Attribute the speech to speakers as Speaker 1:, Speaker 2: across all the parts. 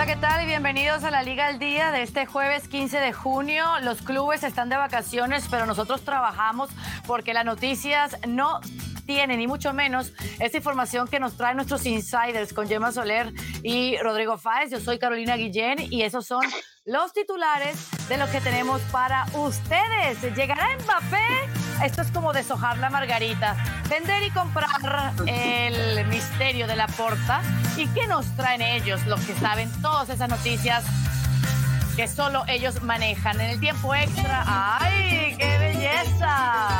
Speaker 1: Hola, ¿qué tal? Y bienvenidos a la Liga al Día de este jueves 15 de junio. Los clubes están de vacaciones, pero nosotros trabajamos porque las noticias no tienen, ni mucho menos, esta información que nos traen nuestros insiders con Gemma Soler y Rodrigo Fáez. Yo soy Carolina Guillén y esos son los titulares de lo que tenemos para ustedes. ¿Llegará Mbappé? Esto es como deshojar la margarita. Vender y comprar el misterio de la porta. ¿Y qué nos traen ellos, los que saben todas esas noticias que solo ellos manejan? En el tiempo extra. ¡Ay, qué belleza!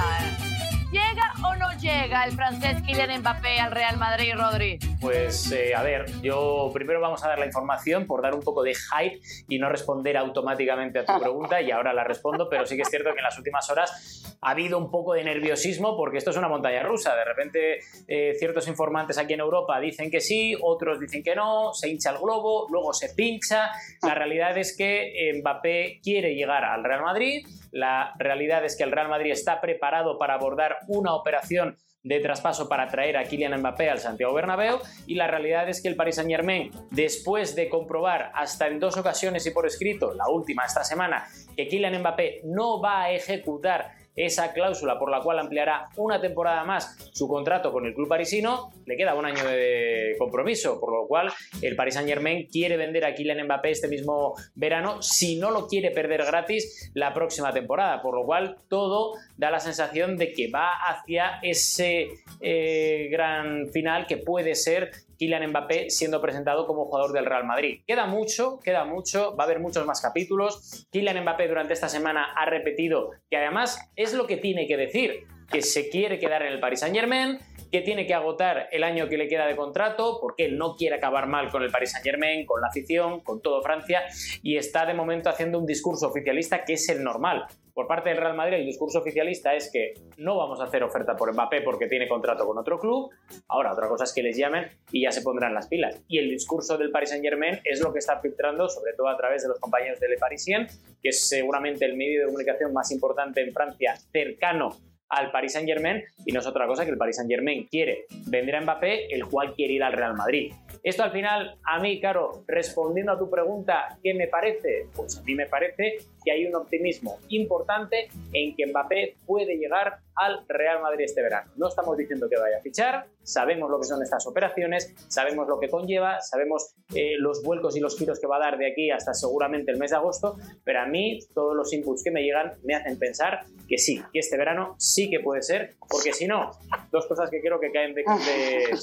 Speaker 1: ¿Llega o no llega el francés Kylian Mbappé al Real Madrid, Rodri?
Speaker 2: Pues eh, a ver, yo primero vamos a dar la información por dar un poco de hype y no responder automáticamente a tu pregunta y ahora la respondo, pero sí que es cierto que en las últimas horas ha habido un poco de nerviosismo porque esto es una montaña rusa. De repente eh, ciertos informantes aquí en Europa dicen que sí, otros dicen que no, se hincha el globo, luego se pincha. La realidad es que Mbappé quiere llegar al Real Madrid, la realidad es que el Real Madrid está preparado para abordar una operación de traspaso para traer a Kylian Mbappé al Santiago Bernabéu. Y la realidad es que el Paris Saint-Germain, después de comprobar hasta en dos ocasiones y por escrito, la última esta semana, que Kylian Mbappé no va a ejecutar esa cláusula por la cual ampliará una temporada más su contrato con el club parisino, le queda un año de compromiso, por lo cual el Paris Saint Germain quiere vender a Kylian Mbappé este mismo verano si no lo quiere perder gratis la próxima temporada, por lo cual todo da la sensación de que va hacia ese eh, gran final que puede ser Kylian Mbappé siendo presentado como jugador del Real Madrid. Queda mucho, queda mucho, va a haber muchos más capítulos. Kylian Mbappé durante esta semana ha repetido que además es lo que tiene que decir, que se quiere quedar en el Paris Saint Germain, que tiene que agotar el año que le queda de contrato, porque él no quiere acabar mal con el Paris Saint Germain, con la afición, con todo Francia, y está de momento haciendo un discurso oficialista que es el normal. Por parte del Real Madrid, el discurso oficialista es que no vamos a hacer oferta por Mbappé porque tiene contrato con otro club. Ahora, otra cosa es que les llamen y ya se pondrán las pilas. Y el discurso del Paris Saint Germain es lo que está filtrando, sobre todo a través de los compañeros de Le Parisien, que es seguramente el medio de comunicación más importante en Francia, cercano al Paris Saint Germain y no es otra cosa que el Paris Saint Germain quiere vender a Mbappé, el cual quiere ir al Real Madrid. Esto al final, a mí, claro, respondiendo a tu pregunta, ¿qué me parece? Pues a mí me parece que hay un optimismo importante en que Mbappé puede llegar al Real Madrid este verano. No estamos diciendo que vaya a fichar, sabemos lo que son estas operaciones, sabemos lo que conlleva, sabemos eh, los vuelcos y los giros que va a dar de aquí hasta seguramente el mes de agosto, pero a mí todos los inputs que me llegan me hacen pensar que sí, que este verano sí que puede ser, porque si no, dos cosas que creo que caen de... de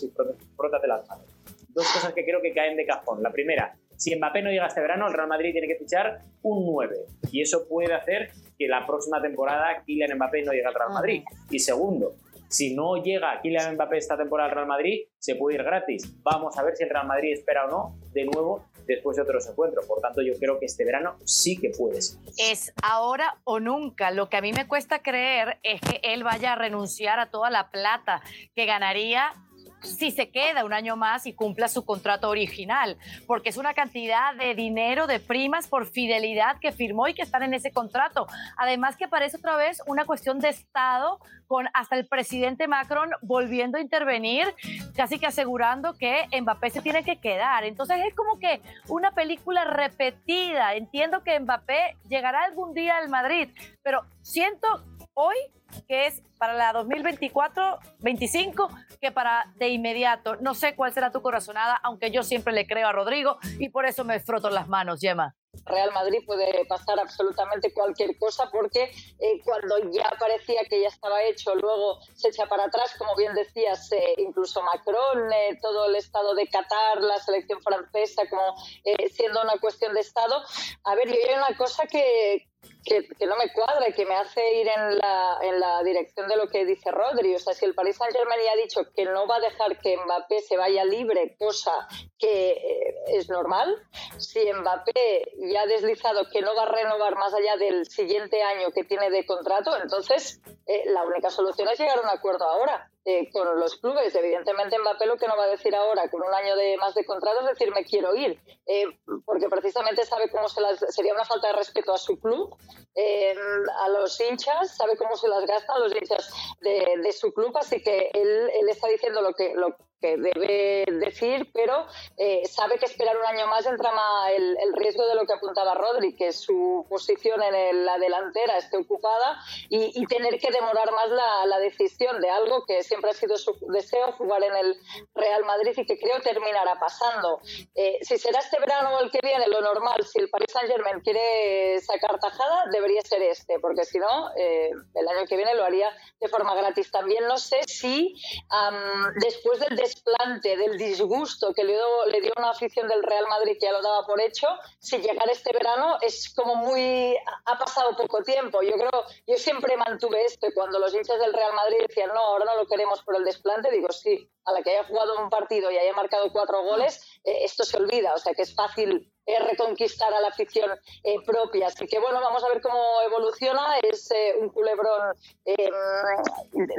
Speaker 2: dos cosas que creo que caen de cajón. La primera, si Mbappé no llega este verano, el Real Madrid tiene que fichar un 9. Y eso puede hacer que la próxima temporada Kylian Mbappé no llegue al Real Madrid. Y segundo, si no llega Kylian Mbappé esta temporada al Real Madrid, se puede ir gratis. Vamos a ver si el Real Madrid espera o no de nuevo después de otros encuentros. Por tanto, yo creo que este verano sí que puede ser.
Speaker 1: Es ahora o nunca. Lo que a mí me cuesta creer es que él vaya a renunciar a toda la plata que ganaría si se queda un año más y cumpla su contrato original, porque es una cantidad de dinero, de primas por fidelidad que firmó y que están en ese contrato. Además que parece otra vez una cuestión de Estado con hasta el presidente Macron volviendo a intervenir, casi que asegurando que Mbappé se tiene que quedar. Entonces es como que una película repetida. Entiendo que Mbappé llegará algún día al Madrid, pero siento hoy que es para la 2024-25 que para de inmediato. No sé cuál será tu corazonada, aunque yo siempre le creo a Rodrigo y por eso me froto las manos, Gemma.
Speaker 3: Real Madrid puede pasar absolutamente cualquier cosa porque eh, cuando ya parecía que ya estaba hecho, luego se echa para atrás, como bien decías, eh, incluso Macron, eh, todo el estado de Qatar, la selección francesa, como siendo una cuestión de estado. A ver, yo hay una cosa que, que, no me cuadra que me hace ir en la, en la dirección de lo que dice Rodri. O sea, si el Paris Saint Germain ya ha dicho que no va a dejar que Mbappé se vaya libre, cosa que eh, es normal, si Mbappé ya ha deslizado que no va a renovar más allá del siguiente año que tiene de contrato, entonces eh, la única solución es llegar a un acuerdo ahora. Eh, con los clubes. Evidentemente Mbappé lo que no va a decir ahora con un año de más de contrato es decir me quiero ir, eh, porque precisamente sabe cómo se las, sería una falta de respeto a su club, eh, a los hinchas, sabe cómo se las gasta a los hinchas de, su club, así que él, él está diciendo lo que, lo, que debe decir, pero eh, sabe que esperar un año más entrama el, el, riesgo de lo que apuntaba Rodri, que su posición en la delantera esté ocupada y, tener que demorar más la, la, decisión de algo que siempre ha sido su deseo, jugar en el Real Madrid y que creo terminará pasando. Eh, si será este verano o el que viene, lo normal, si el Paris Saint Germain quiere sacar tajada, debería ser este, porque si no, eh, el año que viene lo haría de forma gratis. También no sé si después del desplante, del disgusto que le dio, le dio una afición del Real Madrid que ya lo daba por hecho, si llegar este verano es como muy... ha pasado poco tiempo. Yo creo, yo siempre mantuve esto, cuando los hinchas del Real Madrid decían, no, ahora no lo queremos por el desplante, digo, sí, a la que haya jugado un partido y haya marcado cuatro goles, esto se olvida, o sea que es fácil eh, reconquistar a la afición eh, propia. Así que bueno, vamos a ver cómo evoluciona. Es un culebrón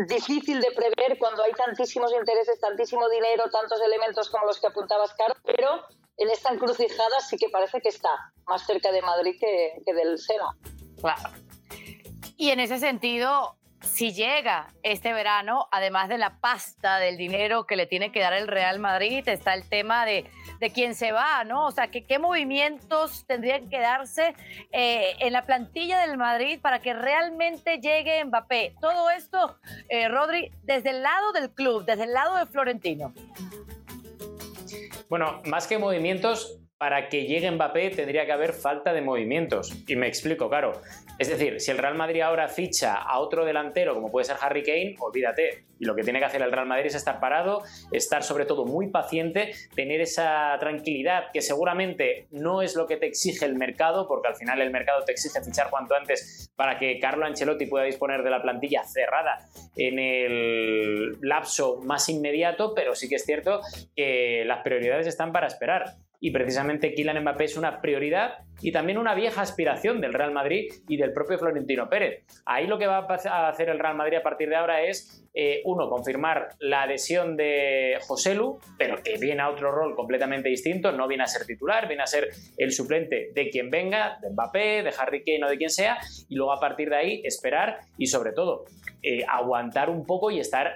Speaker 3: difícil de prever cuando hay tantísimos intereses, tantísimo dinero, tantos elementos como los que apuntabas, Caro, pero en esta encrucijada sí que parece que está más cerca de Madrid que, que del Sena.
Speaker 1: Claro. Y en ese sentido, si llega este verano, además de la pasta del dinero que le tiene que dar el Real Madrid, está el tema de, de quién se va, ¿no? O sea, qué movimientos tendrían que darse eh, en la plantilla del Madrid para que realmente llegue Mbappé. Todo esto, eh, Rodri, desde el lado del club, desde el lado de Florentino.
Speaker 2: Bueno, más que movimientos, para que llegue Mbappé tendría que haber falta de movimientos. Y me explico, claro. Es decir, si el Real Madrid ahora ficha a otro delantero, como puede ser Harry Kane, olvídate. Y lo que tiene que hacer el Real Madrid es estar parado, estar sobre todo muy paciente, tener esa tranquilidad que seguramente no es lo que te exige el mercado, porque al final el mercado te exige fichar cuanto antes para que Carlo Ancelotti pueda disponer de la plantilla cerrada en el lapso más inmediato, pero sí que es cierto que las prioridades están para esperar y precisamente Kylian Mbappé es una prioridad y también una vieja aspiración del Real Madrid y del propio Florentino Pérez. Ahí lo que va a hacer el Real Madrid a partir de ahora es, eh, uno, confirmar la adhesión de Joselu, pero que viene a otro rol completamente distinto, no viene a ser titular, viene a ser el suplente de quien venga, de Mbappé, de Harry Kane o de quien sea, y luego a partir de ahí esperar y sobre todo eh, aguantar un poco y estar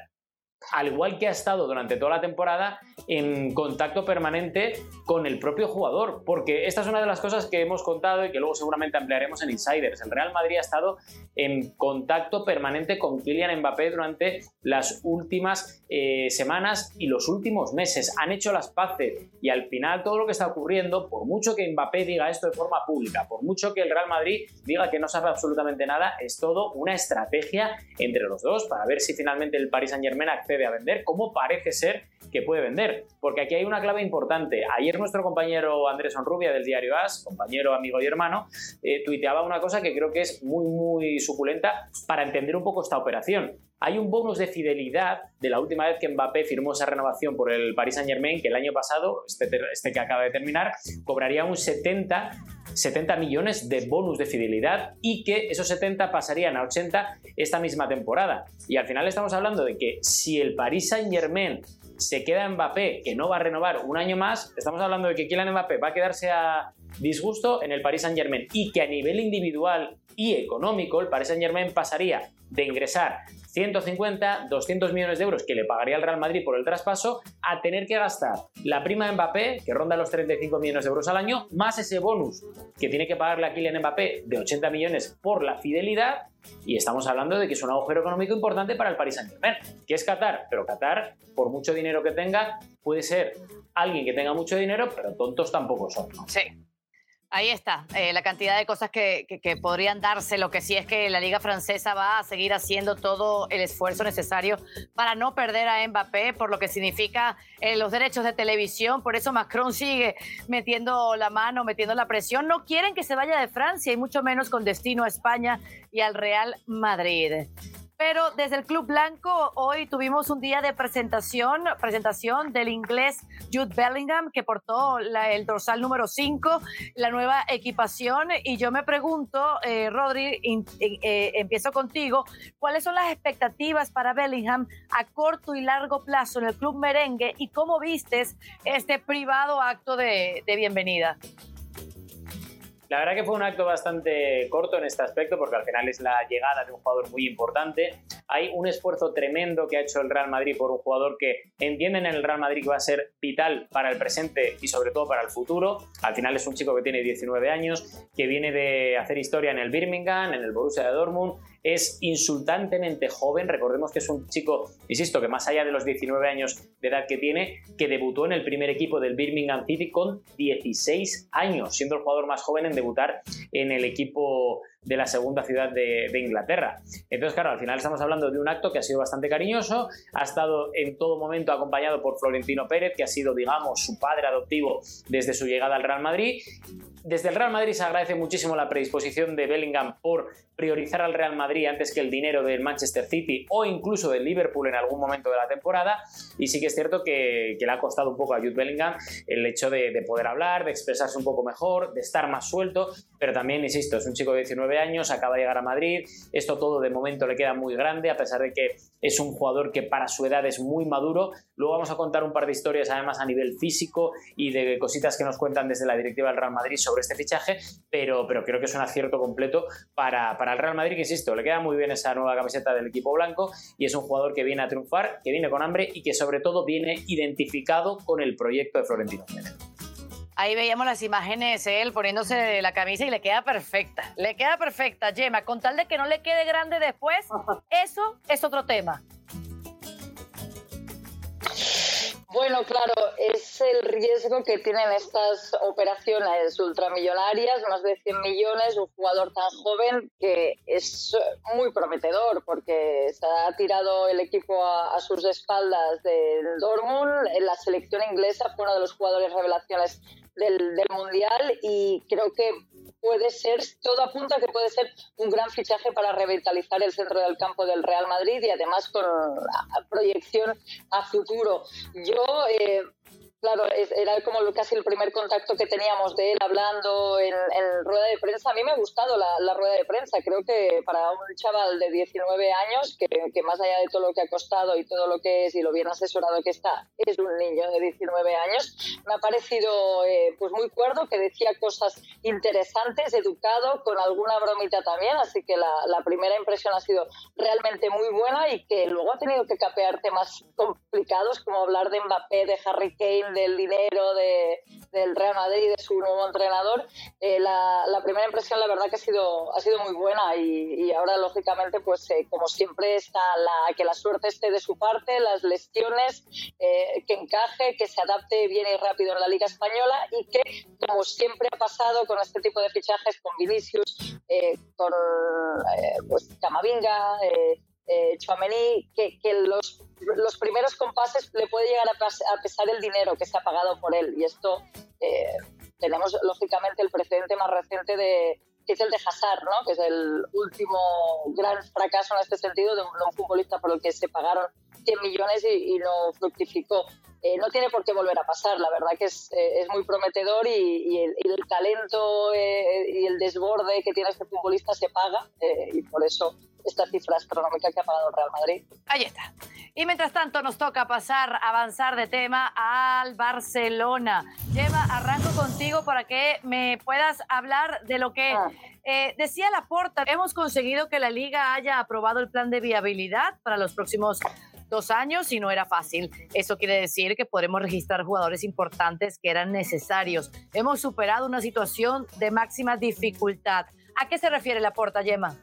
Speaker 2: al igual que ha estado durante toda la temporada, en contacto permanente con el propio jugador, porque esta es una de las cosas que hemos contado y que luego seguramente ampliaremos en Insiders. El Real Madrid ha estado en contacto permanente con Kylian Mbappé durante las últimas eh, semanas y los últimos meses. Han hecho las paces y al final todo lo que está ocurriendo, por mucho que Mbappé diga esto de forma pública, por mucho que el Real Madrid diga que no sabe absolutamente nada, es todo una estrategia entre los dos para ver si finalmente el Paris Saint Germain accede a vender, como parece ser que puede vender. Porque aquí hay una clave importante. Ayer nuestro compañero Andrés Onrubia del diario AS, compañero, amigo y hermano, eh, tuiteaba una cosa que creo que es muy, muy suculenta para entender un poco esta operación. Hay un bonus de fidelidad de la última vez que Mbappé firmó esa renovación por el Paris Saint Germain, que el año pasado, este, este que acaba de terminar, cobraría un 70 70 millones de bonus de fidelidad y que esos 70 pasarían a 80 esta misma temporada. Y al final estamos hablando de que si el Paris Saint Germain se queda Mbappé, que no va a renovar un año más, estamos hablando de que Kylian Mbappé va a quedarse a disgusto en el Paris Saint Germain y que a nivel individual y económico el Paris Saint Germain pasaría de ingresar 150, 200 millones de euros que le pagaría el Real Madrid por el traspaso, a tener que gastar la prima de Mbappé, que ronda los 35 millones de euros al año, más ese bonus que tiene que pagarle a Kylian Mbappé de 80 millones por la fidelidad, y estamos hablando de que es un agujero económico importante para el Paris Saint-Germain, que es Qatar, pero Qatar, por mucho dinero que tenga, puede ser alguien que tenga mucho dinero, pero tontos tampoco son.
Speaker 1: Sí. Ahí está, eh, la cantidad de cosas que, podrían darse. Lo que sí es que la Liga Francesa va a seguir haciendo todo el esfuerzo necesario para no perder a Mbappé, por lo que significa eh, los derechos de televisión. Por eso Macron sigue metiendo la mano, metiendo la presión. No quieren que se vaya de Francia y mucho menos con destino a España y al Real Madrid. Pero desde el Club Blanco hoy tuvimos un día de presentación, presentación del inglés Jude Bellingham que portó el dorsal número 5, la nueva equipación. Y yo me pregunto, eh, Rodri, eh, empiezo contigo, ¿cuáles son las expectativas para Bellingham a corto y largo plazo en el Club Merengue y cómo vistes este privado acto de bienvenida?
Speaker 2: La verdad que fue un acto bastante corto en este aspecto porque al final es la llegada de un jugador muy importante hay un esfuerzo tremendo que ha hecho el Real Madrid por un jugador que entienden en el Real Madrid que va a ser vital para el presente y sobre todo para el futuro. Al final es un chico que tiene 19 años, que viene de hacer historia en el Birmingham, en el Borussia de Dortmund, es insultantemente joven. Recordemos que es un chico, insisto, que más allá de los 19 años de edad que tiene, que debutó en el primer equipo del Birmingham City con 16 años, siendo el jugador más joven en debutar en el equipo de la segunda ciudad de, Inglaterra. Entonces, claro, al final estamos hablando de un acto que ha sido bastante cariñoso, ha estado en todo momento acompañado por Florentino Pérez, que ha sido, digamos, su padre adoptivo desde su llegada al Real Madrid, desde el Real Madrid se agradece muchísimo la predisposición de Bellingham por priorizar al Real Madrid antes que el dinero del Manchester City o incluso del Liverpool en algún momento de la temporada. Y sí que es cierto que, le ha costado un poco a Jude Bellingham el hecho de, de, poder hablar, de expresarse un poco mejor, de estar más suelto. Pero también, insisto, es un chico de 19 años, acaba de llegar a Madrid. Esto todo de momento le queda muy grande, a pesar de que es un jugador que para su edad es muy maduro. Luego vamos a contar un par de historias, además, a nivel físico y de cositas que nos cuentan desde la directiva del Real Madrid sobre este fichaje, pero, pero creo que es un acierto completo para, para el Real Madrid, que insisto, le queda muy bien esa nueva camiseta del equipo blanco y es un jugador que viene a triunfar, que viene con hambre y que sobre todo viene identificado con el proyecto de Florentino.
Speaker 1: Ahí veíamos las imágenes, él poniéndose la camisa y le queda perfecta. Le queda perfecta, Gemma. Con tal de que no le quede grande después, eso es otro tema.
Speaker 3: Bueno, claro, es el riesgo que tienen estas operaciones ultramillonarias, más de 100 millones, un jugador tan joven que es muy prometedor porque se ha tirado el equipo a, sus espaldas del Dortmund. La selección inglesa fue uno de los jugadores revelaciones del, del Mundial y creo que puede ser, todo apunta que puede ser un gran fichaje para revitalizar el centro del campo del Real Madrid y además con proyección a futuro. Yo eh, Claro, era como casi el primer contacto que teníamos de él hablando en, rueda de prensa. A mí me ha gustado la, rueda de prensa. Creo que para un chaval de 19 años, que, más allá de todo lo que ha costado y todo lo que es y lo bien asesorado que está, es un niño de 19 años, me ha parecido eh, pues muy cuerdo, que decía cosas interesantes, educado, con alguna bromita también. Así que la, la primera impresión ha sido realmente muy buena y que luego ha tenido que capear temas complicados como hablar de Mbappé, de Harry Kane del dinero de, del Real Madrid, de su nuevo entrenador, eh, la, la, primera impresión la verdad que ha sido, ha sido muy buena y, y ahora lógicamente pues eh, como siempre está la, que la suerte esté de su parte, las lesiones, eh, que encaje, que se adapte bien y rápido en la Liga Española y que como siempre ha pasado con este tipo de fichajes con Vinicius, con pues Camavinga, eh, que, los, los, primeros compases le puede llegar a, pesar el dinero que se ha pagado por él. Y esto eh, tenemos, lógicamente, el precedente más reciente de que es el de Hazard, ¿no? que es el último gran fracaso en este sentido de un, futbolista por el que se pagaron 100 millones y, no fructificó. Eh, no tiene por qué volver a pasar, la verdad que es, eh, es muy prometedor y, el, y el, talento y el desborde que tiene este futbolista se paga y por eso esta cifra astronómica que ha pagado el Real Madrid.
Speaker 1: Ahí está. Y mientras tanto nos toca pasar, avanzar de tema al Barcelona. Lleva, arranco contigo para que me puedas hablar de lo que ah. eh, decía Laporta. Hemos conseguido que la liga haya aprobado el plan de viabilidad para los próximos dos años y no era fácil. Eso quiere decir que podremos registrar jugadores importantes que eran necesarios. Hemos superado una situación de máxima dificultad. ¿A qué se refiere Laporta, Yema?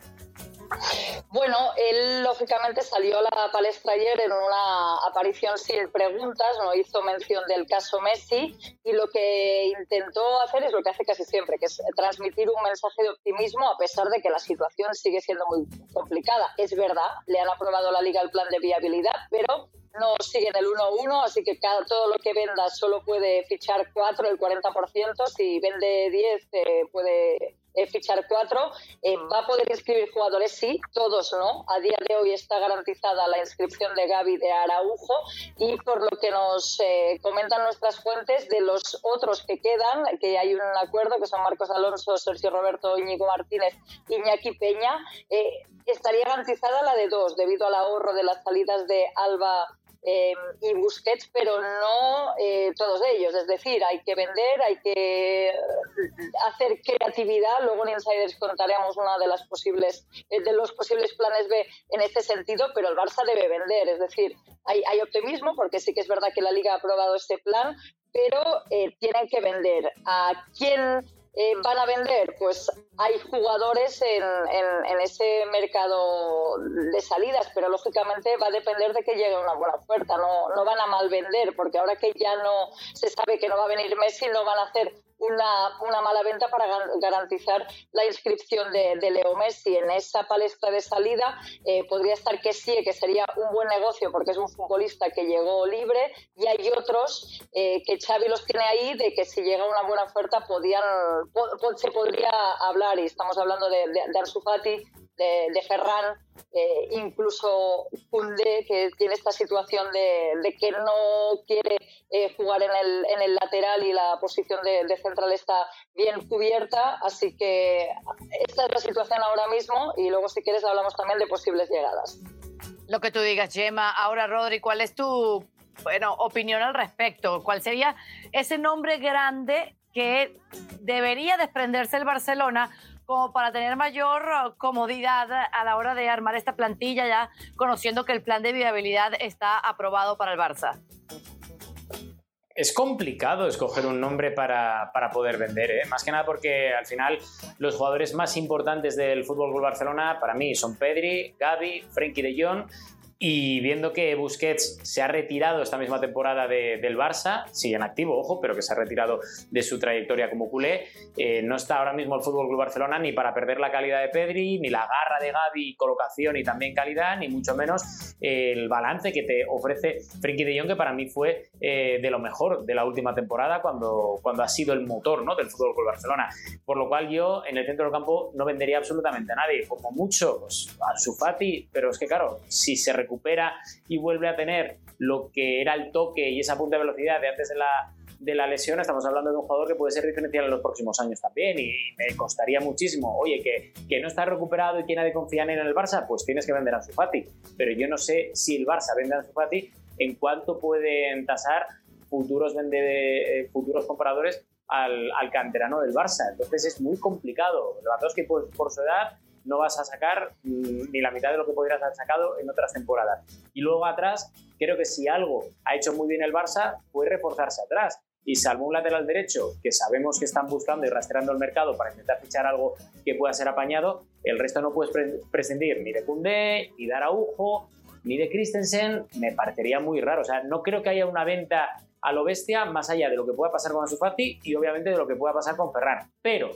Speaker 3: Bueno, él lógicamente salió a la palestra ayer en una aparición sin preguntas, no hizo mención del caso Messi y lo que intentó hacer es lo que hace casi siempre, que es transmitir un mensaje de optimismo a pesar de que la situación sigue siendo muy complicada. Es verdad, le han aprobado la liga el plan de viabilidad, pero no siguen el 1-1, así que cada, todo lo que venda solo puede fichar 4, el 40%, si vende 10 eh, puede eh, fichar cuatro. Eh, ¿Va a poder inscribir jugadores? Sí, todos no. A día de hoy está garantizada la inscripción de Gaby de Araujo y por lo que nos eh, comentan nuestras fuentes, de los otros que quedan, que hay un acuerdo, que son Marcos Alonso, Sergio Roberto, Íñigo Martínez, Iñaki Peña, estaría garantizada la de dos, debido al ahorro de las salidas de Alba eh, y Busquets, pero no eh, todos ellos. Es decir, hay que vender, hay que hacer creatividad. Luego en Insiders contaremos una de las posibles de los posibles planes B en este sentido, pero el Barça debe vender. Es decir, hay, hay optimismo porque sí que es verdad que la Liga ha aprobado este plan, pero tienen que vender. ¿A quién eh, van a vender? Pues hay jugadores en, en, ese mercado de salidas, pero lógicamente va a depender de que llegue una buena oferta. No, no van a mal vender, porque ahora que ya no se sabe que no va a venir Messi, no van a hacer una, mala venta para garantizar la inscripción de, Leo Messi en esa palestra de salida. Eh, podría estar que sí, que sería un buen negocio porque es un futbolista que llegó libre y hay otros eh, que Xavi los tiene ahí de que si llega una buena oferta podían, se podría hablar y estamos hablando de, de, de, Ferran, eh, incluso Kunde, que tiene esta situación de, que no quiere eh, jugar en el, en el, lateral y la posición de, central está bien cubierta. Así que esta es la situación ahora mismo y luego si quieres hablamos también de posibles llegadas.
Speaker 1: Lo que tú digas, Gemma. Ahora, Rodri, ¿cuál es tu bueno, opinión al respecto? ¿Cuál sería ese nombre grande que debería desprenderse el Barcelona como para tener mayor uh, comodidad a la hora de armar esta plantilla ya conociendo que el plan de viabilidad está aprobado para el Barça?
Speaker 2: es complicado escoger un nombre para, poder vender, ¿eh? más que nada porque al final los jugadores más importantes del Fútbol Barcelona para mí son Pedri, Gavi, Frenkie de Jong y viendo que Busquets se ha retirado esta misma temporada del Barça, sigue en activo, ojo, pero que se ha retirado de su trayectoria como culé, eh, no está ahora mismo el Fútbol Club Barcelona ni para perder la calidad de Pedri, ni la garra de Gavi, colocación y también calidad, ni mucho menos el balance que te ofrece Frenkie de Jong, que para mí fue eh, de lo mejor de la última temporada cuando, cuando ha sido el motor ¿no? del Fútbol Club Barcelona. Por lo cual yo en el centro del campo no vendería absolutamente a nadie, como mucho pues, a Sufati, pero es que claro, si se recupera y vuelve a tener lo que era el toque y esa punta de velocidad de antes de la, de la lesión, estamos hablando de un jugador que puede ser diferencial en los próximos años también y me costaría muchísimo, oye, que, que no está recuperado y que nadie confía en el Barça, pues tienes que vender a Fati. Pero yo no sé si el Barça vende a Fati, en cuánto pueden tasar futuros, vende, eh, futuros compradores al, al, canterano del Barça. Entonces es muy complicado. Lewandowski por, por su edad no vas a sacar mm, ni la mitad de lo que podrías haber sacado en otras temporadas. Y luego atrás, creo que si algo ha hecho muy bien el Barça, puede reforzarse atrás. Y salvo un lateral derecho, que sabemos que están buscando y rastreando el mercado para intentar fichar algo que pueda ser apañado, el resto no puedes prescindir ni de Koundé, ni de Araujo, ni de Christensen. Me parecería muy raro. O sea, no creo que haya una venta a lo bestia más allá de lo que pueda pasar con Ansu Fati y obviamente de lo que pueda pasar con Ferran. Pero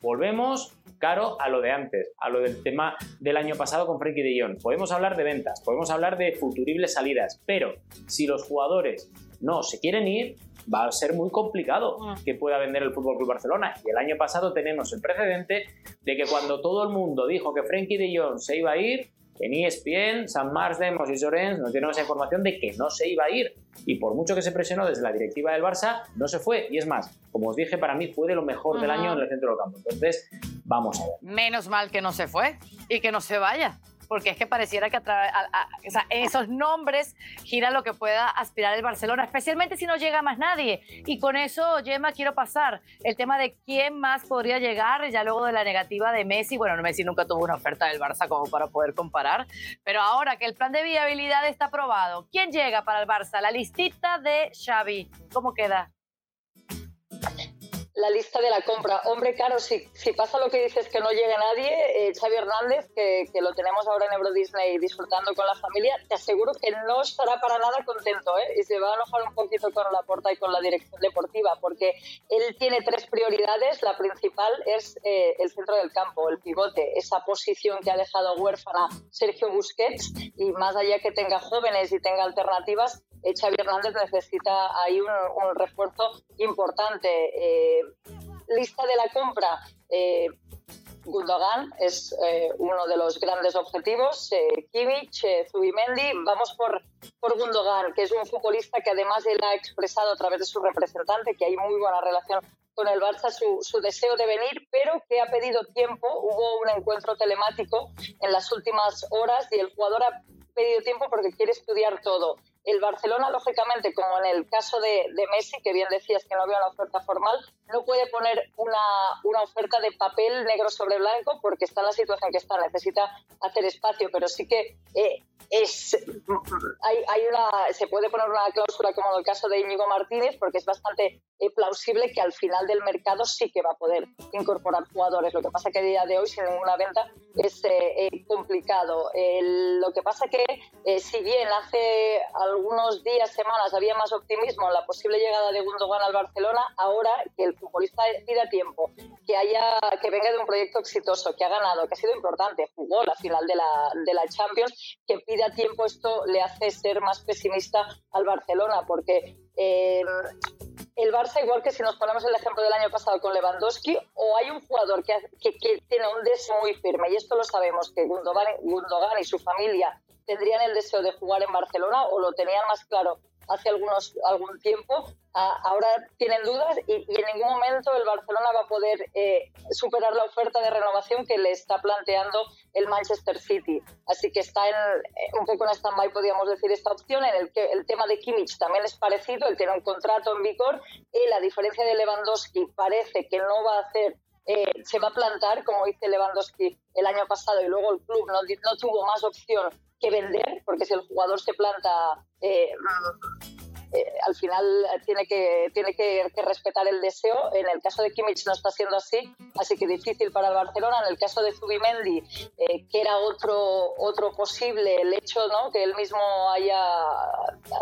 Speaker 2: volvemos caro a lo de antes, a lo del tema del año pasado con Frankie de Jong. Podemos hablar de ventas, podemos hablar de futuribles salidas, pero si los jugadores no se quieren ir, va a ser muy complicado mm. que pueda vender el Fútbol Club Barcelona. Y el año pasado tenemos el precedente de que cuando todo el mundo dijo que Frankie de Jong se iba a ir, en ESPN, San Demos y Sorens nos dieron esa información de que no se iba a ir. Y por mucho que se presionó desde la directiva del Barça, no se fue. Y es más, como os dije, para mí fue de lo mejor del año en el centro del campo. Entonces, vamos a ver.
Speaker 1: Menos mal que no se fue y que no se vaya porque es que pareciera que a, esos nombres gira lo que pueda aspirar el Barcelona, especialmente si no llega más nadie. Y con eso, Gemma, quiero pasar el tema de quién más podría llegar, ya luego de la negativa de Messi. Bueno, Messi nunca tuvo una oferta del Barça como para poder comparar, pero ahora que el plan de viabilidad está aprobado, ¿quién llega para el Barça? La listita de Xavi, ¿cómo queda?
Speaker 3: La lista de la compra. Hombre, claro, si, si pasa lo que dices que no llegue nadie, eh, Xavi Hernández, que, que, lo tenemos ahora en Euro Disney disfrutando con la familia, te aseguro que no estará para nada contento ¿eh? y se va a enojar un poquito con la porta y con la dirección deportiva, porque él tiene tres prioridades. La principal es eh, el centro del campo, el pivote, esa posición que ha dejado huérfana Sergio Busquets y más allá que tenga jóvenes y tenga alternativas, Xavi Hernández necesita ahí un, refuerzo importante. Eh, lista de la compra. Eh, Gundogan es eh, uno de los grandes objetivos. Eh, Kimmich, eh, Zubimendi. Vamos por, por Gundogan, que es un futbolista que además él ha expresado a través de su representante que hay muy buena relación con el Barça su, su, deseo de venir, pero que ha pedido tiempo. Hubo un encuentro telemático en las últimas horas y el jugador ha pedido tiempo porque quiere estudiar todo. El Barcelona, lógicamente, como en el caso de, Messi, que bien decías que no había una oferta formal, no puede poner una, una, oferta de papel negro sobre blanco porque está en la situación que está, necesita hacer espacio, pero sí que eh, es, hay, hay, una, se puede poner una cláusula como en el caso de Íñigo Martínez porque es bastante eh, plausible que al final del mercado sí que va a poder incorporar jugadores. Lo que pasa que a día de hoy sin ninguna venta es eh, eh, complicado. lo que pasa que si bien hace algunos días, semanas había más optimismo en la posible llegada de Gundogan al Barcelona, ahora que el futbolista pida tiempo, que haya que venga de un proyecto exitoso, que ha ganado, que ha sido importante, jugó la final de la, de la Champions, que pida tiempo esto le hace ser más pesimista al Barcelona porque el Barça, igual que si nos ponemos el ejemplo del año pasado con Lewandowski, o hay un jugador que, que, tiene un deseo muy firme, y esto lo sabemos, que Gundogan, Gundogan y su familia tendrían el deseo de jugar en Barcelona o lo tenían más claro hace algunos, algún tiempo, ahora tienen dudas y, en ningún momento el Barcelona va a poder eh, superar la oferta de renovación que le está planteando el Manchester City. Así que está en, eh, un poco en stand-by, podríamos decir, esta opción, en el que el tema de Kimmich también es parecido, él tiene un contrato en vigor y la diferencia de Lewandowski parece que no va a hacer eh, se va a plantar, como dice Lewandowski el año pasado, y luego el club no, no tuvo más opción que vender, porque si el jugador se planta eh, eh, al final tiene, que, tiene que, respetar el deseo. En el caso de Kimmich no está siendo así, así que difícil para el Barcelona. En el caso de Zubimendi, eh, que era otro, otro posible, el hecho ¿no? que él mismo haya,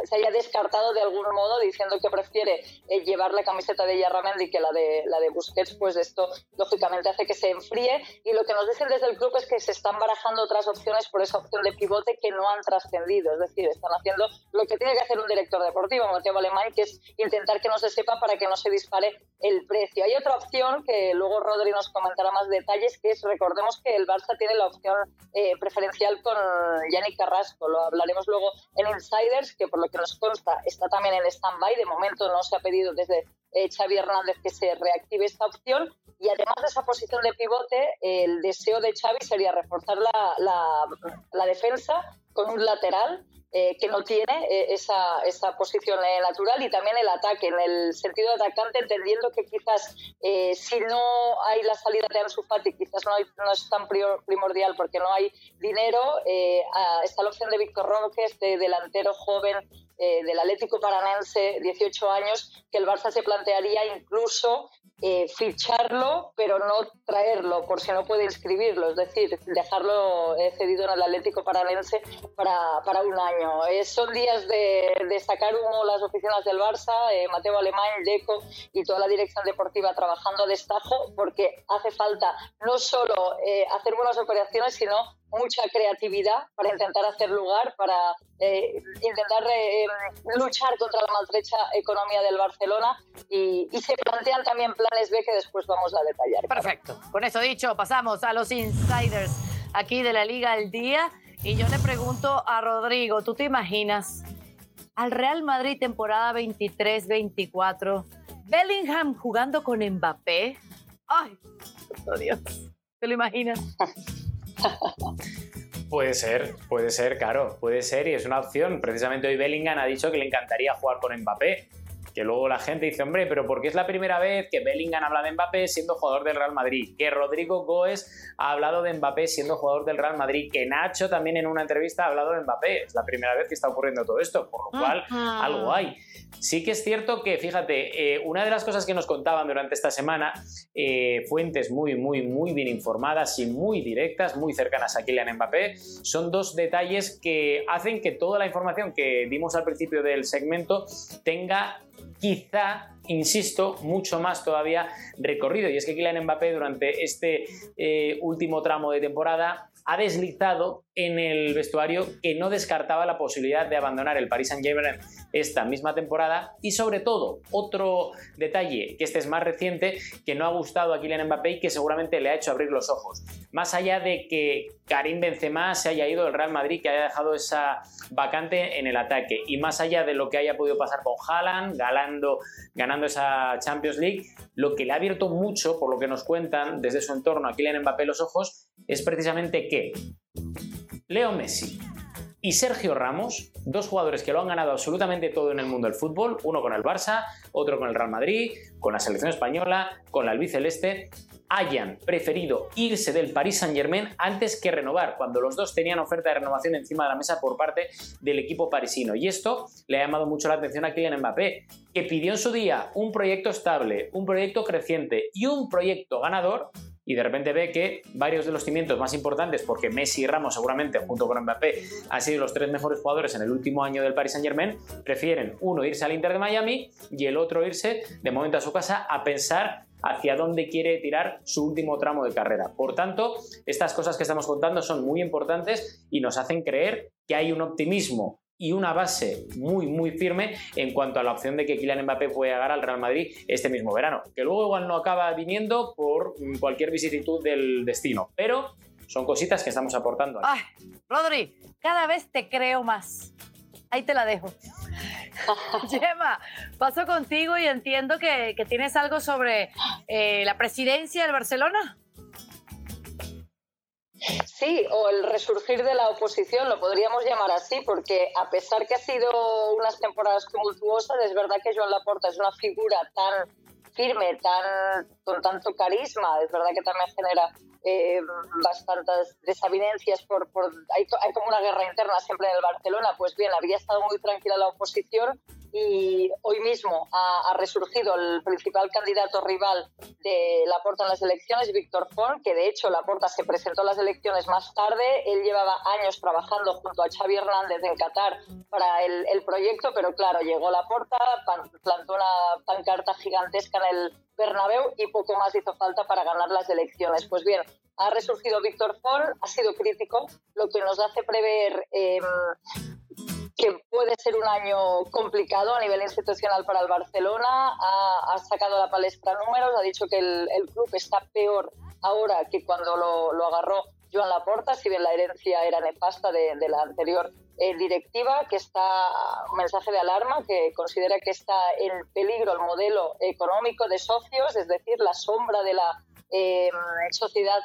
Speaker 3: se haya descartado de algún modo diciendo que prefiere eh, llevar la camiseta de Yarramendi que la de, la de Busquets, pues esto lógicamente hace que se enfríe. Y lo que nos dicen desde el club es que se están barajando otras opciones por esa opción de pivote que no han trascendido. Es decir, están haciendo lo que tiene que hacer un director deportivo Mateo Alemán, que es intentar que no se sepa para que no se dispare el precio. Hay otra opción que luego Rodri nos comentará más detalles, que es, recordemos que el Barça tiene la opción eh, preferencial con Yannick Carrasco, lo hablaremos luego en Insiders, que por lo que nos consta está también en stand-by, de momento no se ha pedido desde eh, Xavi Hernández que se reactive esta opción. Y además de esa posición de pivote, el deseo de Xavi sería reforzar la, la, defensa con un lateral eh, que no tiene eh, esa, esa, posición eh, natural y también el ataque, en el sentido atacante, entendiendo que quizás si no hay la salida de Ansu Fati, quizás no, no es tan primordial porque no hay dinero, está la opción de Víctor Roque, este delantero joven del Atlético Paranense, 18 años, que el Barça se plantearía incluso eh, ficharlo, pero no traerlo, por si no puede inscribirlo, es decir, dejarlo eh, cedido en el Atlético Paranense para, para un año. Eh, son días de, de, sacar humo las oficinas del Barça, Mateo Alemán, Deco y toda la dirección deportiva trabajando a destajo, porque hace falta no solo hacer buenas operaciones, sino mucha creatividad para intentar hacer lugar, para eh, intentar eh, luchar contra la maltrecha economía del Barcelona y, se plantean también planes B que después vamos a detallar.
Speaker 1: Perfecto. Con eso dicho, pasamos a los insiders aquí de la Liga al Día y yo le pregunto a Rodrigo, ¿tú te imaginas al Real Madrid temporada 23-24, Bellingham jugando con Mbappé? ¡Ay, oh Dios! ¿Te lo imaginas?
Speaker 2: Puede ser, puede ser, claro, puede ser y es una opción. Precisamente hoy Bellingham ha dicho que le encantaría jugar con Mbappé. Que luego la gente dice, hombre, pero ¿por qué es la primera vez que Bellingham habla de Mbappé siendo jugador del Real Madrid? Que Rodrigo Goes ha hablado de Mbappé siendo jugador del Real Madrid. Que Nacho también en una entrevista ha hablado de Mbappé. Es la primera vez que está ocurriendo todo esto, por lo cual algo hay. Sí que es cierto que, fíjate, eh, una de las cosas que nos contaban durante esta semana, eh, fuentes muy, muy, muy bien informadas y muy directas, muy cercanas a Kylian Mbappé, son dos detalles que hacen que toda la información que dimos al principio del segmento tenga quizá, insisto, mucho más todavía recorrido. Y es que Kylian Mbappé durante este eh, último tramo de temporada ha deslizado en el vestuario que no descartaba la posibilidad de abandonar el Paris Saint-Germain esta misma temporada y sobre todo otro detalle que este es más reciente que no ha gustado a Kylian Mbappé y que seguramente le ha hecho abrir los ojos. Más allá de que Karim Benzema se haya ido del Real Madrid, que haya dejado esa vacante en el ataque y más allá de lo que haya podido pasar con Haaland, ganando, ganando esa Champions League, lo que le ha abierto mucho, por lo que nos cuentan desde su entorno a Kylian Mbappé los ojos, es precisamente que Leo Messi y Sergio Ramos, dos jugadores que lo han ganado absolutamente todo en el mundo del fútbol, uno con el Barça, otro con el Real Madrid, con la selección española, con la albiceleste, hayan preferido irse del Paris Saint-Germain antes que renovar, cuando los dos tenían oferta de renovación encima de la mesa por parte del equipo parisino. Y esto le ha llamado mucho la atención a Kylian Mbappé, que pidió en su día un proyecto estable, un proyecto creciente y un proyecto ganador y de repente ve que varios de los cimientos más importantes, porque Messi y Ramos seguramente junto con Mbappé han sido los tres mejores jugadores en el último año del Paris Saint Germain, prefieren uno irse al Inter de Miami y el otro irse de momento a su casa a pensar hacia dónde quiere tirar su último tramo de carrera. Por tanto, estas cosas que estamos contando son muy importantes y nos hacen creer que hay un optimismo y una base muy muy firme en cuanto a la opción de que Kylian Mbappé pueda llegar al Real Madrid este mismo verano, que luego igual no acaba viniendo por cualquier vicisitud del destino, pero son cositas que estamos aportando.
Speaker 1: Ay, Rodri, cada vez te creo más. Ahí te la dejo. Gemma, paso contigo y entiendo que, tienes algo sobre eh, la presidencia del Barcelona.
Speaker 3: Sí, o el resurgir de la oposición, lo podríamos llamar así, porque a pesar que ha sido unas temporadas tumultuosas, es verdad que Joan Laporta es una figura tan firme, tan con tanto carisma, es verdad que también genera eh, bastantes desavenencias, por, por hay, hay, como una guerra interna siempre en el Barcelona, pues bien, había estado muy tranquila la oposición y hoy mismo ha, resurgido el principal candidato rival de Laporta en las elecciones, Víctor Font, que de hecho Laporta se presentó a las elecciones más tarde. Él llevaba años trabajando junto a Xavi Hernández en Qatar para el, el proyecto, pero claro, llegó Laporta, plantó una pancarta gigantesca en el Bernabéu y poco más hizo falta para ganar las elecciones. Pues bien, ha resurgido Víctor Font, ha sido crítico, lo que nos hace prever eh, que puede ser un año complicado a nivel institucional para el Barcelona. Ha, sacado la palestra números, ha dicho que el, club está peor ahora que cuando lo, agarró Joan Laporta, si bien la herencia era nefasta de, la anterior eh, directiva, que está, un mensaje de alarma, que considera que está en peligro el modelo económico de socios, es decir, la sombra de la eh, sociedad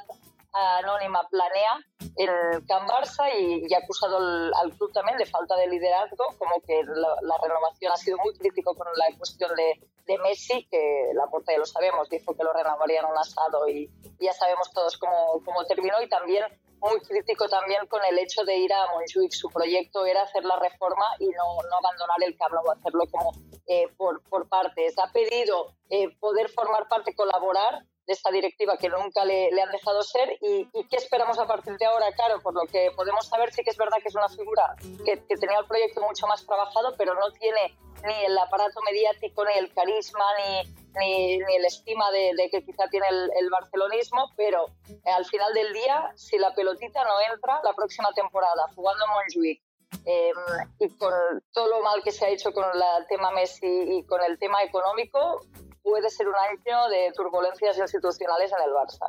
Speaker 3: anónima planea el Can Barça y, ha acusado al club también de falta de liderazgo, como que la, renovación ha sido muy crítico con la cuestión de, de, Messi, que la puerta ya lo sabemos, dijo que lo renovarían un asado y, ya sabemos todos cómo, cómo terminó y también muy crítico también con el hecho de ir a Montjuic. Su proyecto era hacer la reforma y no, no abandonar el o hacerlo como eh, por, por partes. Ha pedido eh, poder formar parte, colaborar de esta directiva que nunca le, le han dejado ser y, qué esperamos a partir de ahora, claro, por lo que podemos saber sí que es verdad que es una figura que, que tenía el proyecto mucho más trabajado, pero no tiene ni el aparato mediático, ni el carisma, ni, ni, ni el estima de, de, que quizá tiene el, el barcelonismo, pero eh, al final del día, si la pelotita no entra la próxima temporada jugando en Montjuic, eh, y con todo lo mal que se ha hecho con el tema Messi y con el tema económico, puede ser un año de turbulencias institucionales en el
Speaker 1: Barça.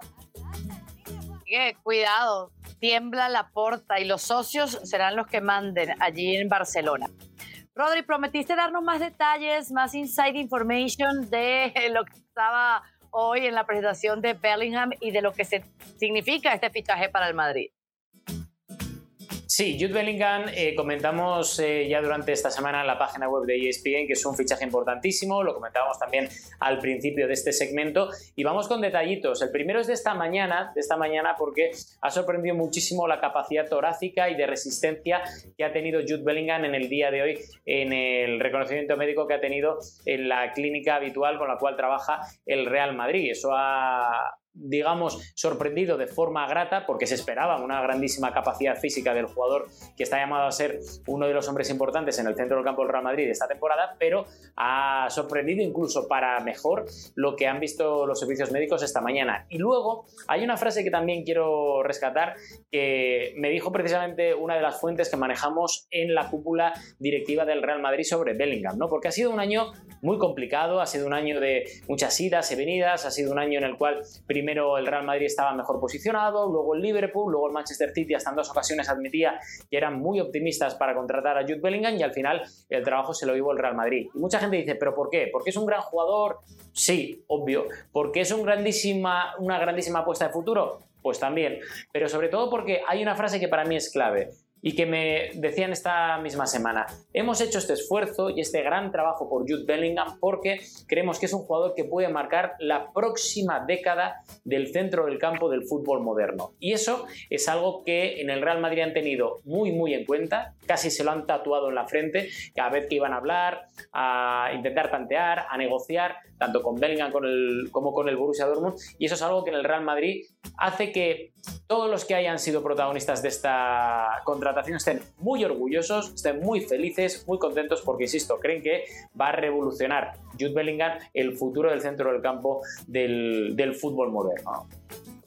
Speaker 1: cuidado, tiembla la porta y los socios serán los que manden allí en Barcelona. Rodri, prometiste darnos más detalles, más inside information de lo que estaba hoy en la presentación de Bellingham y de lo que se significa este fichaje para el Madrid.
Speaker 2: Sí, Jude Bellingham eh, comentamos eh, ya durante esta semana en la página web de ESPN que es un fichaje importantísimo, lo comentábamos también al principio de este segmento y vamos con detallitos. El primero es de esta mañana, de esta mañana porque ha sorprendido muchísimo la capacidad torácica y de resistencia que ha tenido Jude Bellingham en el día de hoy en el reconocimiento médico que ha tenido en la clínica habitual con la cual trabaja el Real Madrid. Eso ha, digamos, sorprendido de forma grata porque se esperaba una grandísima capacidad física del jugador que está llamado a ser uno de los hombres importantes en el centro del campo del Real Madrid esta temporada, pero ha sorprendido incluso para mejor lo que han visto los servicios médicos esta mañana. Y luego hay una frase que también quiero rescatar que me dijo precisamente una de las fuentes que manejamos en la cúpula directiva del Real Madrid sobre Bellingham, ¿no? Porque ha sido un año muy complicado, ha sido un año de muchas idas y venidas, ha sido un año en el cual primero el Real Madrid estaba mejor posicionado, luego el Liverpool, luego el Manchester City hasta en dos ocasiones admitía que eran muy optimistas para contratar a Jude Bellingham y al final el trabajo se lo llevó el Real Madrid. Y mucha gente dice, ¿pero por qué? ¿Porque es un gran jugador? Sí, obvio. ¿Porque es grandísima, una grandísima apuesta de futuro? Pues también. Pero sobre todo porque hay una frase que para mí es clave. Y que me decían esta misma semana, hemos hecho este esfuerzo y este gran trabajo por Jude Bellingham porque creemos que es un jugador que puede marcar la próxima década del centro del campo del fútbol moderno. Y eso es algo que en el Real Madrid han tenido muy muy en cuenta, casi se lo han tatuado en la frente cada vez que iban a hablar, a intentar tantear, a negociar, tanto con Bellingham como con el Borussia Dortmund, y eso es algo que en el Real Madrid hace que todos los que hayan sido protagonistas de esta contratación estén muy orgullosos, estén muy felices, muy contentos, porque, insisto, creen que va a revolucionar Jude Bellingham el futuro del centro del campo del, del fútbol moderno.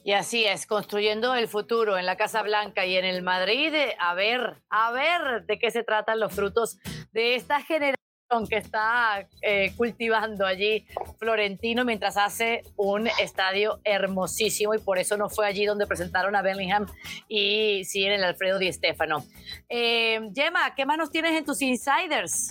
Speaker 1: Y así es, construyendo el futuro en la Casa Blanca y en el Madrid, a ver, a ver de qué se tratan los frutos de esta generación que está eh, cultivando allí Florentino mientras hace un estadio hermosísimo y por eso no fue allí donde presentaron a Bellingham y sí en el Alfredo Di Stefano. Eh, Gemma, ¿qué manos tienes en tus insiders?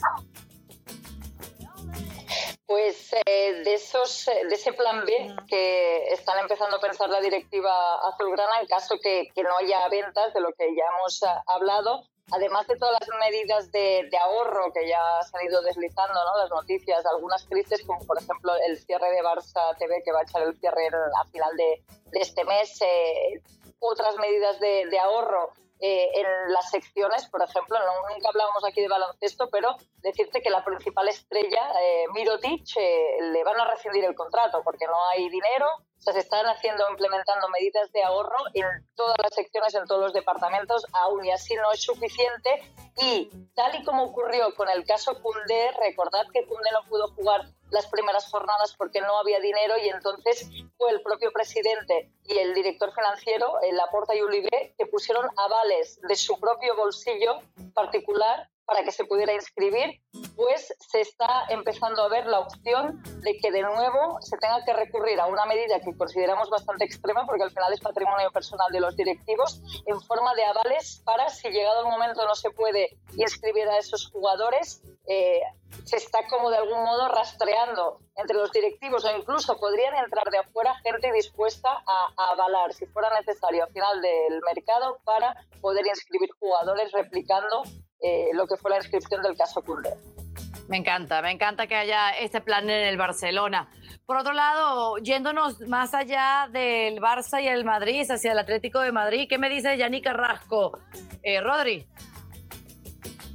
Speaker 3: Pues eh, de esos, de ese plan B que están empezando a pensar la directiva azulgrana, en caso que, que no haya ventas de lo que ya hemos hablado, además de todas las medidas de, ahorro que ya se han ido deslizando, ¿no? las noticias, algunas crisis, como por ejemplo el cierre de Barça TV, que va a echar el cierre a final de, este mes, eh, otras medidas de, ahorro eh, en las secciones, por ejemplo, nunca hablábamos aquí de baloncesto, pero decirte que la principal estrella, eh, Mirotic, eh, le van a rescindir el contrato porque no hay dinero, o sea, se están haciendo, implementando medidas de ahorro en todas las secciones, en todos los departamentos, aún y así no es suficiente. Y tal y como ocurrió con el caso Cundé, recordad que Cundé no pudo jugar las primeras jornadas porque no había dinero y entonces fue el propio presidente y el director financiero, el Laporta y Ulibe, que pusieron avales de su propio bolsillo particular para que se pudiera inscribir, pues se está empezando a ver la opción de que de nuevo se tenga que recurrir a una medida que consideramos bastante extrema, porque al final es patrimonio personal de los directivos, en forma de avales para, si llegado el momento no se puede inscribir a esos jugadores, eh, se está como de algún modo rastreando entre los directivos o incluso podrían entrar de afuera gente dispuesta a, a avalar, si fuera necesario, al final del mercado para poder inscribir jugadores replicando eh, lo que fue la inscripción del caso Kurder.
Speaker 1: Me encanta, me encanta que haya este plan en el Barcelona. Por otro lado, yéndonos más allá del Barça y el Madrid, hacia el Atlético de Madrid, ¿qué me dice Yannick Carrasco? Eh, Rodri.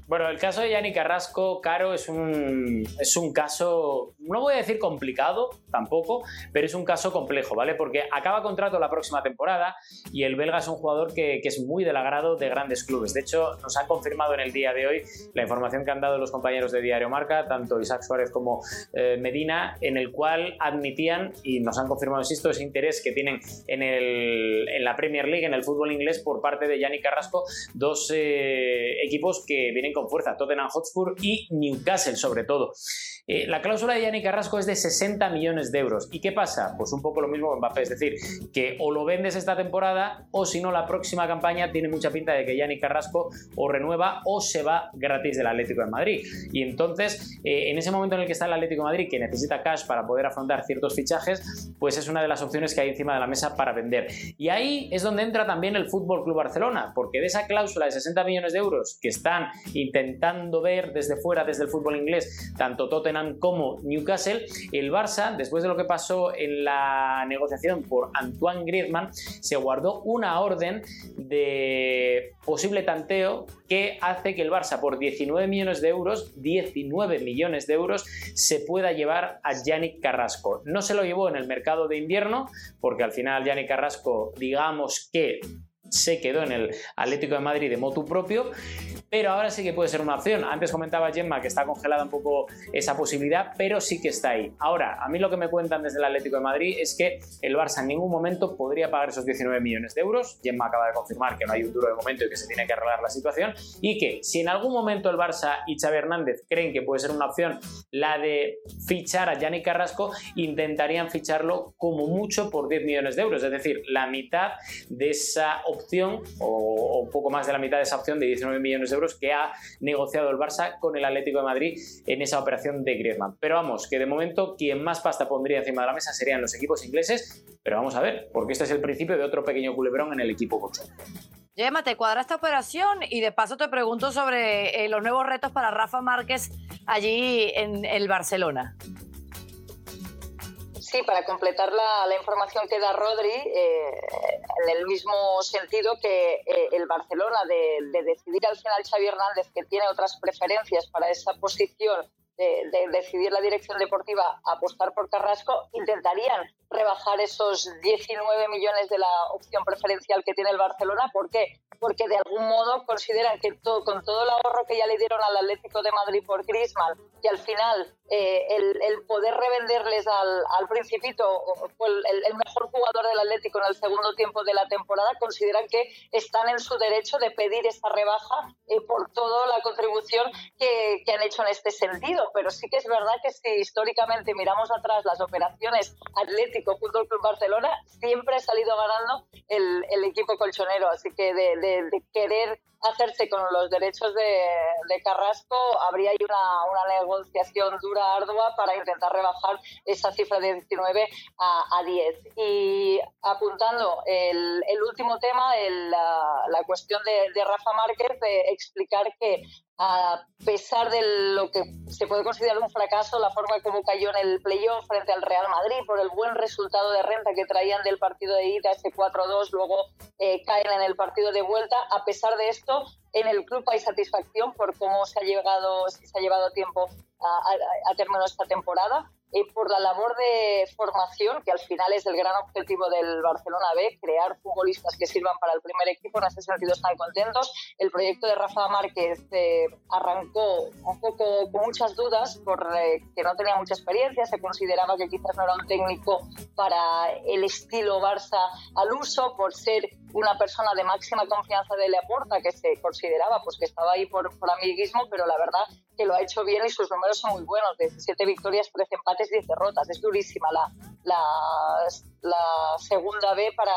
Speaker 2: Bueno, el caso de Yanni Carrasco, Caro, es un, es un caso, no voy a decir complicado tampoco, pero es un caso complejo, ¿vale? Porque acaba contrato la próxima temporada y el belga es un jugador que, es muy del agrado de grandes clubes. De hecho, nos han confirmado en el día de hoy la información que han dado los compañeros de Diario Marca, tanto Isaac Suárez como eh, Medina, en el cual admitían, y nos han confirmado, insisto, ese interés que tienen en, el, en la Premier League, en el fútbol inglés, por parte de Yanni Carrasco, dos eh, equipos que vienen fuerza, Tottenham Hotspur y Newcastle sobre todo. Eh, la cláusula de Yannick Carrasco es de 60 millones de euros. ¿Y qué pasa? Pues un poco lo mismo con Mbappé, es decir, que o lo vendes esta temporada o si no la próxima campaña tiene mucha pinta de que Yannick Carrasco o renueva o se va gratis del Atlético de Madrid. Y entonces, eh, en ese momento en el que está el Atlético de Madrid, que necesita cash para poder afrontar ciertos fichajes, pues es una de las opciones que hay encima de la mesa para vender. Y ahí es donde entra también el Fútbol Club Barcelona, porque de esa cláusula de 60 millones de euros que están intentando ver desde fuera, desde el fútbol inglés, tanto Tottenham como Newcastle, el Barça, después de lo que pasó en la negociación por Antoine Griezmann, se guardó una orden de posible tanteo que hace que el Barça por 19 millones de euros, 19 millones de euros, se pueda llevar a Yannick Carrasco. No se lo llevó en el mercado de invierno, porque al final Yannick Carrasco, digamos que se quedó en el Atlético de Madrid de motu propio, pero ahora sí que puede ser una opción. Antes comentaba Gemma que está congelada un poco esa posibilidad, pero sí que está ahí. Ahora, a mí lo que me cuentan desde el Atlético de Madrid es que el Barça en ningún momento podría pagar esos 19 millones de euros. Gemma acaba de confirmar que no hay un duro de momento y que se tiene que arreglar la situación. Y que si en algún momento el Barça y Xavi Hernández creen que puede ser una opción la de fichar a Yannick Carrasco, intentarían ficharlo como mucho por 10 millones de euros. Es decir, la mitad de esa opción o un poco más de la mitad de esa opción de 19 millones de euros que ha negociado el Barça con el Atlético de Madrid en esa operación de Griezmann. Pero vamos, que de momento quien más pasta pondría encima de la mesa serían los equipos ingleses, pero vamos a ver, porque este es el principio de otro pequeño culebrón en el equipo cocho.
Speaker 1: Gemma, te cuadra esta operación y de paso te pregunto sobre eh, los nuevos retos para Rafa Márquez allí en el Barcelona.
Speaker 3: Sí, para completar la, información que da Rodri, eh, en el mismo sentido que eh, el Barcelona de, decidir al final Xavi Hernández, que tiene otras preferencias para esa posición de, decidir la dirección deportiva, apostar por Carrasco, intentarían rebajar esos 19 millones de la opción preferencial que tiene el Barcelona. ¿Por qué? Porque de algún modo consideran que todo, con todo el ahorro que ya le dieron al Atlético de Madrid por Griezmann y al final eh, el, poder revenderles al, al Principito, el, el, mejor jugador del Atlético en el segundo tiempo de la temporada, consideran que están en su derecho de pedir esa rebaja eh, por toda la contribución que, que han hecho en este sentido. Pero sí que es verdad que si históricamente miramos atrás las operaciones Atlético junto al Club Barcelona, siempre ha salido ganando el, el equipo colchonero. Así que de, querer hacerse con los derechos de, Carrasco, habría una, una, negociación dura, ardua, para intentar rebajar esa cifra de 19 a, 10. Y apuntando el, último tema, la, la, cuestión de Rafa Márquez, de explicar que a pesar de lo que se puede considerar un fracaso, la forma como cayó en el playoff frente al Real Madrid, por el buen resultado de renta que traían del partido de ida, ese 4-2, luego eh, caen en el partido de vuelta. A pesar de esto, en el club hay satisfacción por cómo se ha, llegado, se ha llevado tiempo a, a término esta temporada y por la labor de formación, que al final es el gran objetivo del Barcelona B, crear futbolistas que sirvan para el primer equipo. En ese sentido están contentos. El proyecto de Rafa Márquez eh, arrancó un poco con muchas dudas, porque eh, no tenía mucha experiencia, se consideraba que quizás no era un técnico para el estilo Barça al uso, por ser una persona de máxima confianza de Leaporta, que se consideraba pues que estaba ahí por, por amiguismo, pero la verdad que lo ha hecho bien y sus números son muy buenos, 17 victorias, 13 empates, 10 derrotas. Es durísima la, la, la segunda B para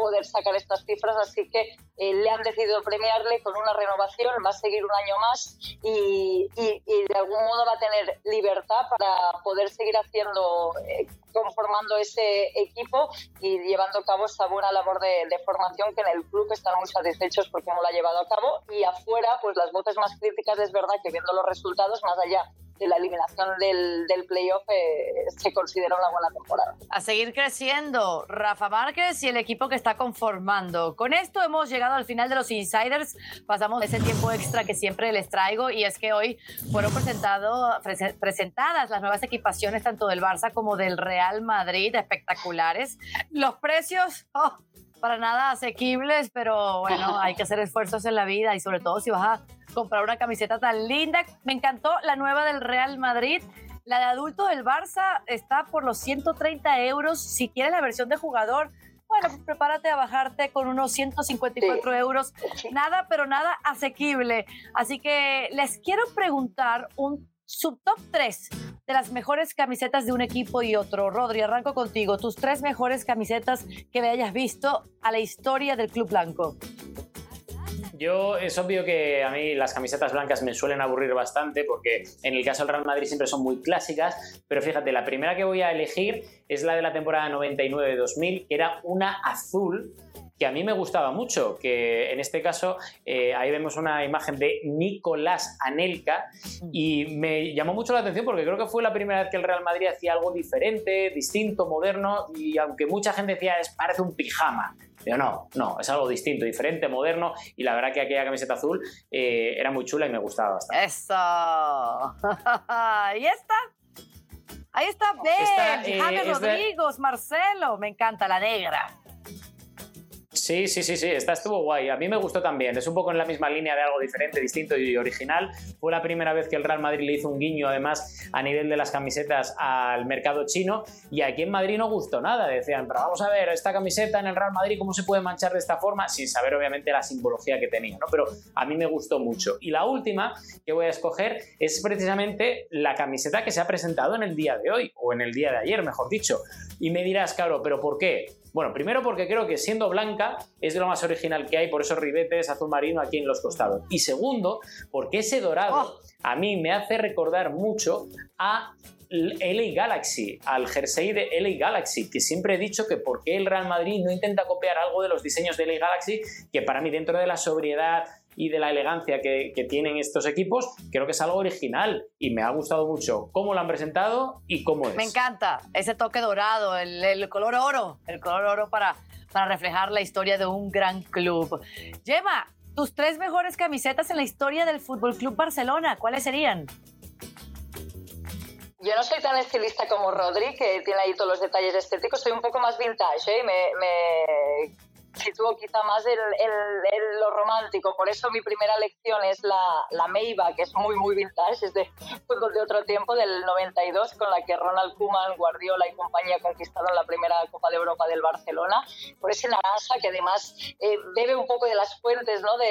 Speaker 3: poder sacar estas cifras, así que eh, le han decidido premiarle con una renovación, va a seguir un año más y, y, de algún modo va a tener libertad para poder seguir haciendo, eh, conformando ese equipo y llevando a cabo esa buena labor de, de, formación que en el club están muy satisfechos por cómo lo ha llevado a cabo. Y afuera, pues las voces más críticas es verdad que viendo los resultados, más allá de la eliminación del, del playoff eh, se considera una buena temporada.
Speaker 1: A seguir creciendo, Rafa Márquez y el equipo que está conformando. Con esto hemos llegado al final de los insiders. Pasamos ese tiempo extra que siempre les traigo y es que hoy fueron presentado, presentadas las nuevas equipaciones tanto del Barça como del Real Madrid, espectaculares. Los precios... Oh, para nada asequibles, pero bueno, hay que hacer esfuerzos en la vida y sobre todo si vas a comprar una camiseta tan linda. Me encantó la nueva del Real Madrid. La de adulto del Barça está por los 130 euros. Si quieres la versión de jugador, bueno, pues prepárate a bajarte con unos 154 euros. Nada, pero nada asequible. Así que les quiero preguntar un subtop 3 de las mejores camisetas de un equipo y otro. Rodri, arranco contigo. Tus tres mejores camisetas que me hayas visto a la historia del Club Blanco.
Speaker 2: Yo es obvio que a mí las camisetas blancas me suelen aburrir bastante porque en el caso del Real Madrid siempre son muy clásicas, pero fíjate, la primera que voy a elegir es la de la temporada 99-2000, que era una azul que a mí me gustaba mucho, que en este caso eh, ahí vemos una imagen de Nicolás Anelka y me llamó mucho la atención porque creo que fue la primera vez que el Real Madrid hacía algo diferente, distinto, moderno y aunque mucha gente decía es parece un pijama, pero no, no, es algo distinto, diferente, moderno y la verdad que aquella camiseta azul eh, era muy chula y me gustaba bastante.
Speaker 1: ¡Eso! ¿Y esta? Ahí está Ben, eh, Jaime Rodríguez, Marcelo, me encanta la negra.
Speaker 2: Sí, sí, sí, sí, esta estuvo guay. A mí me gustó también. Es un poco en la misma línea de algo diferente, distinto y original. Fue la primera vez que el Real Madrid le hizo un guiño, además, a nivel de las camisetas al mercado chino. Y aquí en Madrid no gustó nada. Decían, pero vamos a ver, esta camiseta en el Real Madrid, ¿cómo se puede manchar de esta forma? Sin saber, obviamente, la simbología que tenía, ¿no? Pero a mí me gustó mucho. Y la última que voy a escoger es precisamente la camiseta que se ha presentado en el día de hoy, o en el día de ayer, mejor dicho. Y me dirás, claro, ¿pero por qué? Bueno, primero porque creo que siendo blanca es de lo más original que hay, por esos ribetes azul marino aquí en los costados. Y segundo, porque ese dorado oh. a mí me hace recordar mucho a LA Galaxy, al jersey de LA Galaxy, que siempre he dicho que por qué el Real Madrid no intenta copiar algo de los diseños de LA Galaxy, que para mí dentro de la sobriedad y de la elegancia que, tienen estos equipos, creo que es algo original y me ha gustado mucho cómo lo han presentado y cómo es.
Speaker 1: Me encanta ese toque dorado, el, color oro, el color oro para, para reflejar la historia de un gran club. Lleva tus tres mejores camisetas en la historia del Fútbol Club Barcelona, ¿cuáles serían?
Speaker 3: Yo no soy tan estilista como Rodri, que tiene ahí todos los detalles estéticos, soy un poco más vintage, ¿eh? me, me sitúo quizá más en, lo romántico. Por eso mi primera lección es la, la Meiba, que es muy, muy vintage, es de fútbol de otro tiempo, del 92, con la que Ronald Koeman, Guardiola y compañía conquistaron la primera Copa de Europa del Barcelona. Por ese naranja que además eh, bebe un poco de las fuentes ¿no? de,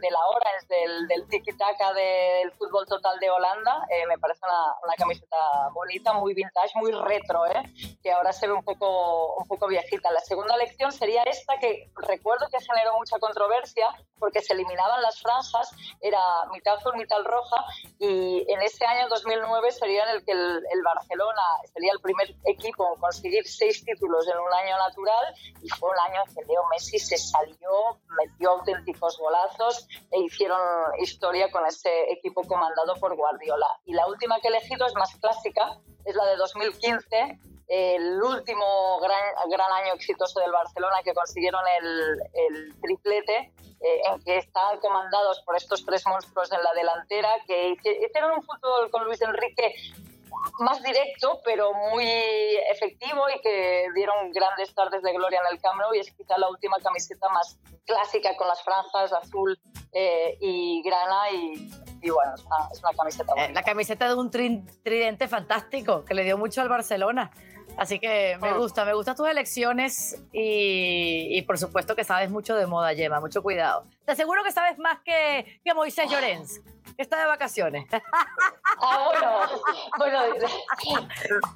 Speaker 3: de, la Orange, del, del tiki-taka del fútbol total de Holanda. Eh, me parece una, una, camiseta bonita, muy vintage, muy retro, ¿eh? que ahora se ve un poco, un poco viejita. La segunda lección sería esta que recuerdo que generó mucha controversia porque se eliminaban las franjas, era mitad azul, mitad roja, y en ese año 2009 sería en el que el, Barcelona sería el primer equipo en conseguir seis títulos en un año natural, y fue un año en que Leo Messi se salió, metió auténticos golazos e hicieron historia con ese equipo comandado por Guardiola. Y la última que he elegido es más clásica, es la de 2015, el último gran, gran año exitoso del Barcelona que consiguieron el, el triplete, eh, en que están comandados por estos tres monstruos en la delantera, que hicieron un fútbol con Luis Enrique más directo, pero muy efectivo y que dieron grandes tardes de gloria en el Camp Nou y es quizá la última camiseta más clásica con las franjas azul eh, y grana y, bueno, es una, camiseta
Speaker 1: eh, La camiseta de un tridente fantástico que le dio mucho al Barcelona. Así que me ah. gusta, me gustan tus elecciones y, por supuesto que sabes mucho de moda, Yema, mucho cuidado. Te aseguro que sabes más que, que Moisés Llorens, que está de vacaciones.
Speaker 3: Ah, bueno, bueno,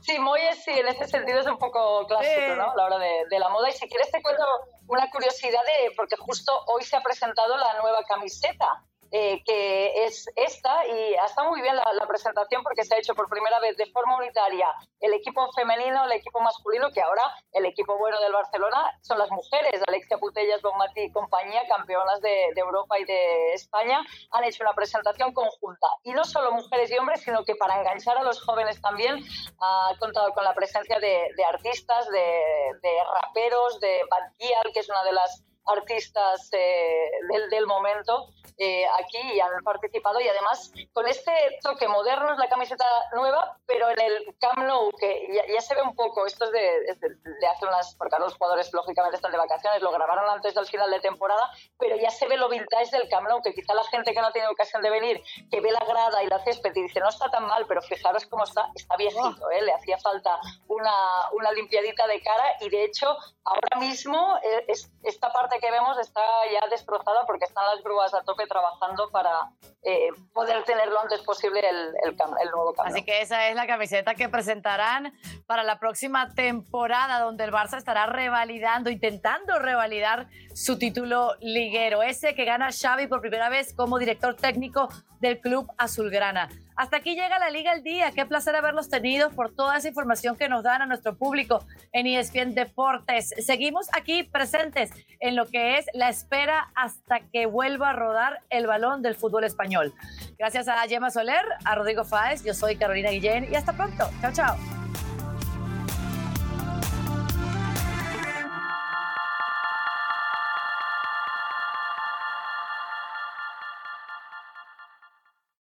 Speaker 3: sí, Moisés sí, en ese sentido es un poco clásico, ¿no? A la hora de, de, la moda. Y si quieres te cuento una curiosidad de, porque justo hoy se ha presentado la nueva camiseta eh, que es esta y está muy bien la, presentación porque se ha hecho por primera vez de forma unitaria el equipo femenino, el equipo masculino, que ahora el equipo bueno del Barcelona son las mujeres, Alexia Putellas, Bonmati y compañía, campeonas de, Europa y de España, han hecho una presentación conjunta. Y no solo mujeres y hombres, sino que para enganchar a los jóvenes también ha contado con la presencia de, artistas, de, raperos, de Bad que es una de las artistas eh, del, del, momento eh, aquí y han participado y además con este toque moderno es la camiseta nueva, pero en el Camp Nou, que ya, se ve un poco, esto es de, hace unas, porque los jugadores lógicamente están de vacaciones, lo grabaron antes del final de temporada, pero ya se ve lo vintage del Camp Nou, que quizá la gente que no tiene ocasión de venir, que ve la grada y la césped y dice, no está tan mal, pero fijaros cómo está, está viejito, ¿eh? le hacía falta una, una limpiadita de cara y de hecho ahora mismo eh, esta parte que vemos está ya destrozada porque están las grúas a tope trabajando para eh, poder tener lo antes posible el, el, nuevo cambio.
Speaker 1: Así que esa es la camiseta que presentarán para la próxima temporada, donde el Barça estará revalidando, intentando revalidar su título liguero, ese que gana Xavi por primera vez como director técnico del club azulgrana. Hasta aquí llega la Liga el Día. Qué placer haberlos tenido por toda esa información que nos dan a nuestro público en ESPN Deportes. Seguimos aquí presentes en lo que es la espera hasta que vuelva a rodar el balón del fútbol español. Gracias a Gemma Soler, a Rodrigo Fáez, yo soy Carolina Guillén y hasta pronto. Chao, chao.